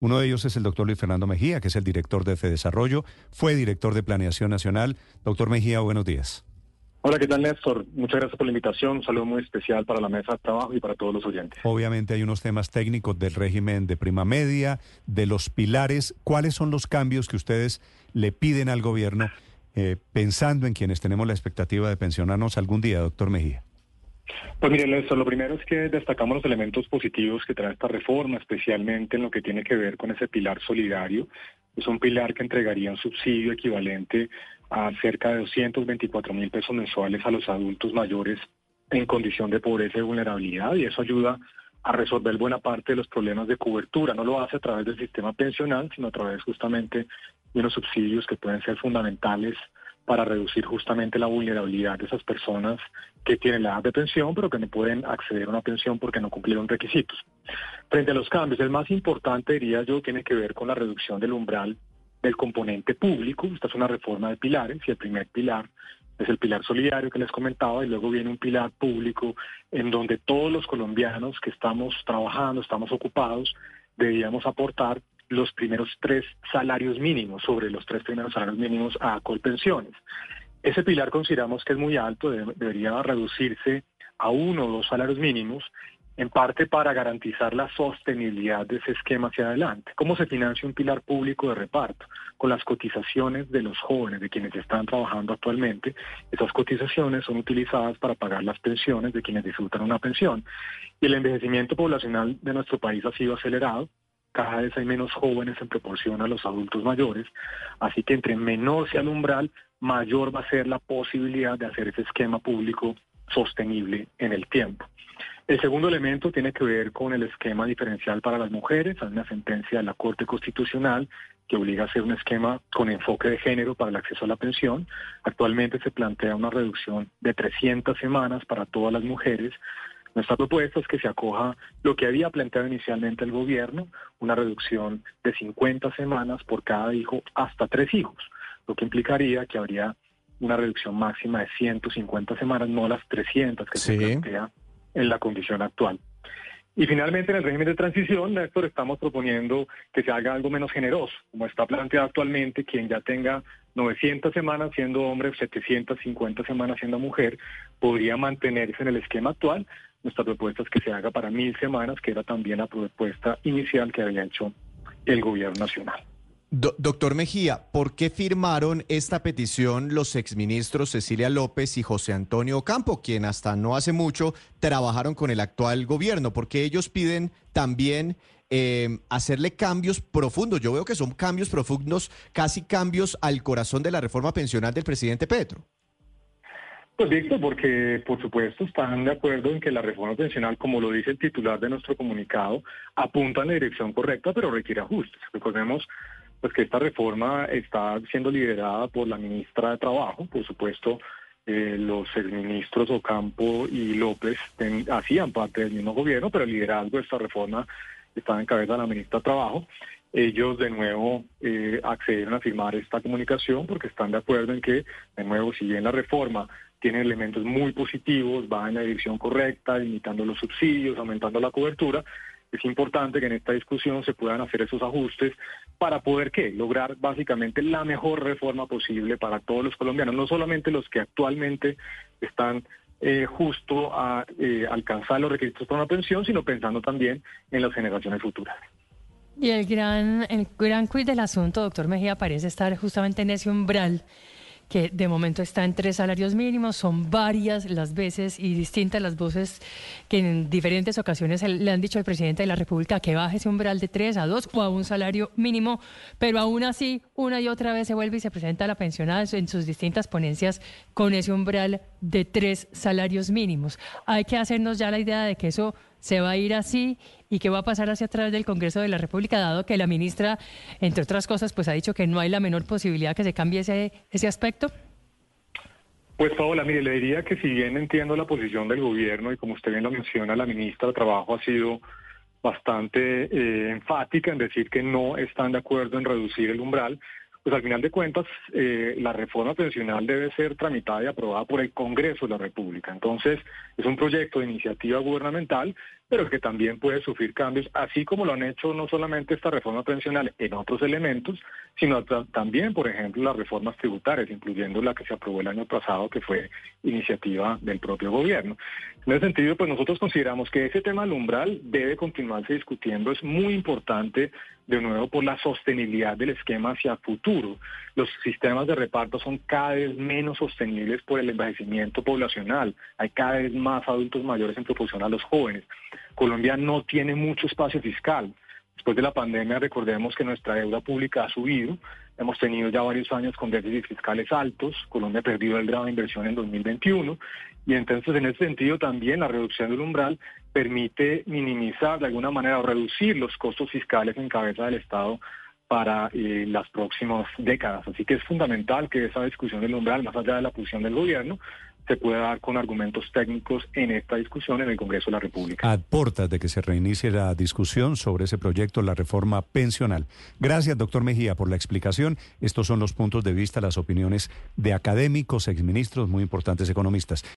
Uno de ellos es el doctor Luis Fernando Mejía, que es el director de Desarrollo, fue director de Planeación Nacional. Doctor Mejía, buenos días. Hola, ¿qué tal Néstor? Muchas gracias por la invitación. Un saludo muy especial para la mesa de trabajo y para todos los oyentes. Obviamente hay unos temas técnicos del régimen de prima media, de los pilares. ¿Cuáles son los cambios que ustedes le piden al gobierno eh, pensando en quienes tenemos la expectativa de pensionarnos algún día, doctor Mejía? Pues mire, lo primero es que destacamos los elementos positivos que trae esta reforma, especialmente en lo que tiene que ver con ese pilar solidario. Es un pilar que entregaría un subsidio equivalente a cerca de 224 mil pesos mensuales a los adultos mayores en condición de pobreza y vulnerabilidad, y eso ayuda a resolver buena parte de los problemas de cobertura. No lo hace a través del sistema pensional, sino a través justamente de unos subsidios que pueden ser fundamentales para reducir justamente la vulnerabilidad de esas personas que tienen la edad de pensión, pero que no pueden acceder a una pensión porque no cumplieron requisitos. Frente a los cambios, el más importante, diría yo, tiene que ver con la reducción del umbral del componente público. Esta es una reforma de pilares y el primer pilar es el pilar solidario que les comentaba y luego viene un pilar público en donde todos los colombianos que estamos trabajando, estamos ocupados, deberíamos aportar los primeros tres salarios mínimos, sobre los tres primeros salarios mínimos a Colpensiones. Ese pilar consideramos que es muy alto, debería reducirse a uno o dos salarios mínimos, en parte para garantizar la sostenibilidad de ese esquema hacia adelante. ¿Cómo se financia un pilar público de reparto? Con las cotizaciones de los jóvenes, de quienes están trabajando actualmente. Esas cotizaciones son utilizadas para pagar las pensiones de quienes disfrutan una pensión. Y el envejecimiento poblacional de nuestro país ha sido acelerado cada vez hay menos jóvenes en proporción a los adultos mayores, así que entre menor sea el umbral, mayor va a ser la posibilidad de hacer ese esquema público sostenible en el tiempo. El segundo elemento tiene que ver con el esquema diferencial para las mujeres. Hay una sentencia de la Corte Constitucional que obliga a hacer un esquema con enfoque de género para el acceso a la pensión. Actualmente se plantea una reducción de 300 semanas para todas las mujeres, nuestra propuesta es que se acoja lo que había planteado inicialmente el gobierno, una reducción de 50 semanas por cada hijo hasta tres hijos, lo que implicaría que habría una reducción máxima de 150 semanas, no las 300 que se plantea en la condición actual. Y finalmente, en el régimen de transición, Néstor, estamos proponiendo que se haga algo menos generoso, como está planteado actualmente, quien ya tenga 900 semanas siendo hombre, 750 semanas siendo mujer, podría mantenerse en el esquema actual, nuestra propuesta es que se haga para mil semanas, que era también la propuesta inicial que había hecho el gobierno nacional. doctor Mejía, ¿por qué firmaron esta petición los exministros Cecilia López y José Antonio Campo, quien hasta no hace mucho trabajaron con el actual gobierno? Porque ellos piden también eh, hacerle cambios profundos. Yo veo que son cambios profundos, casi cambios al corazón de la reforma pensional del presidente Petro. Pues Víctor, porque por supuesto están de acuerdo en que la reforma pensional, como lo dice el titular de nuestro comunicado, apunta en la dirección correcta, pero requiere ajustes. Recordemos pues que esta reforma está siendo liderada por la ministra de Trabajo, por supuesto, eh, los exministros Ocampo y López hacían parte del mismo gobierno, pero el liderazgo de esta reforma está en cabeza de la ministra de Trabajo. Ellos de nuevo eh, accedieron a firmar esta comunicación porque están de acuerdo en que, de nuevo, si bien la reforma tiene elementos muy positivos, va en la dirección correcta, limitando los subsidios, aumentando la cobertura. Es importante que en esta discusión se puedan hacer esos ajustes para poder ¿qué? lograr básicamente la mejor reforma posible para todos los colombianos, no solamente los que actualmente están eh, justo a eh, alcanzar los requisitos para una pensión, sino pensando también en las generaciones futuras. Y el gran, el gran quiz del asunto, doctor Mejía, parece estar justamente en ese umbral que de momento está en tres salarios mínimos. Son varias las veces y distintas las voces que en diferentes ocasiones le han dicho al presidente de la República que baje ese umbral de tres a dos o a un salario mínimo, pero aún así una y otra vez se vuelve y se presenta a la pensionada en sus distintas ponencias con ese umbral de tres salarios mínimos. Hay que hacernos ya la idea de que eso se va a ir así y qué va a pasar hacia atrás del Congreso de la República, dado que la ministra, entre otras cosas, pues ha dicho que no hay la menor posibilidad que se cambie ese, ese aspecto? Pues Paola, mire, le diría que si bien entiendo la posición del gobierno y como usted bien lo menciona, la ministra de Trabajo ha sido bastante eh, enfática en decir que no están de acuerdo en reducir el umbral, pues al final de cuentas eh, la reforma pensional debe ser tramitada y aprobada por el Congreso de la República. Entonces es un proyecto de iniciativa gubernamental pero que también puede sufrir cambios, así como lo han hecho no solamente esta reforma pensional en otros elementos, sino también, por ejemplo, las reformas tributarias, incluyendo la que se aprobó el año pasado, que fue iniciativa del propio gobierno. En ese sentido, pues nosotros consideramos que ese tema del umbral debe continuarse discutiendo. Es muy importante, de nuevo, por la sostenibilidad del esquema hacia futuro. Los sistemas de reparto son cada vez menos sostenibles por el envejecimiento poblacional. Hay cada vez más adultos mayores en proporción a los jóvenes. Colombia no tiene mucho espacio fiscal. Después de la pandemia, recordemos que nuestra deuda pública ha subido. Hemos tenido ya varios años con déficits fiscales altos. Colombia ha perdido el grado de inversión en 2021. Y entonces, en ese sentido, también la reducción del umbral permite minimizar de alguna manera o reducir los costos fiscales en cabeza del Estado para eh, las próximas décadas. Así que es fundamental que esa discusión del umbral, más allá de la posición del gobierno, se pueda dar con argumentos técnicos en esta discusión en el Congreso de la República. Aportas de que se reinicie la discusión sobre ese proyecto, la reforma pensional. Gracias, doctor Mejía, por la explicación. Estos son los puntos de vista, las opiniones de académicos, exministros, muy importantes economistas.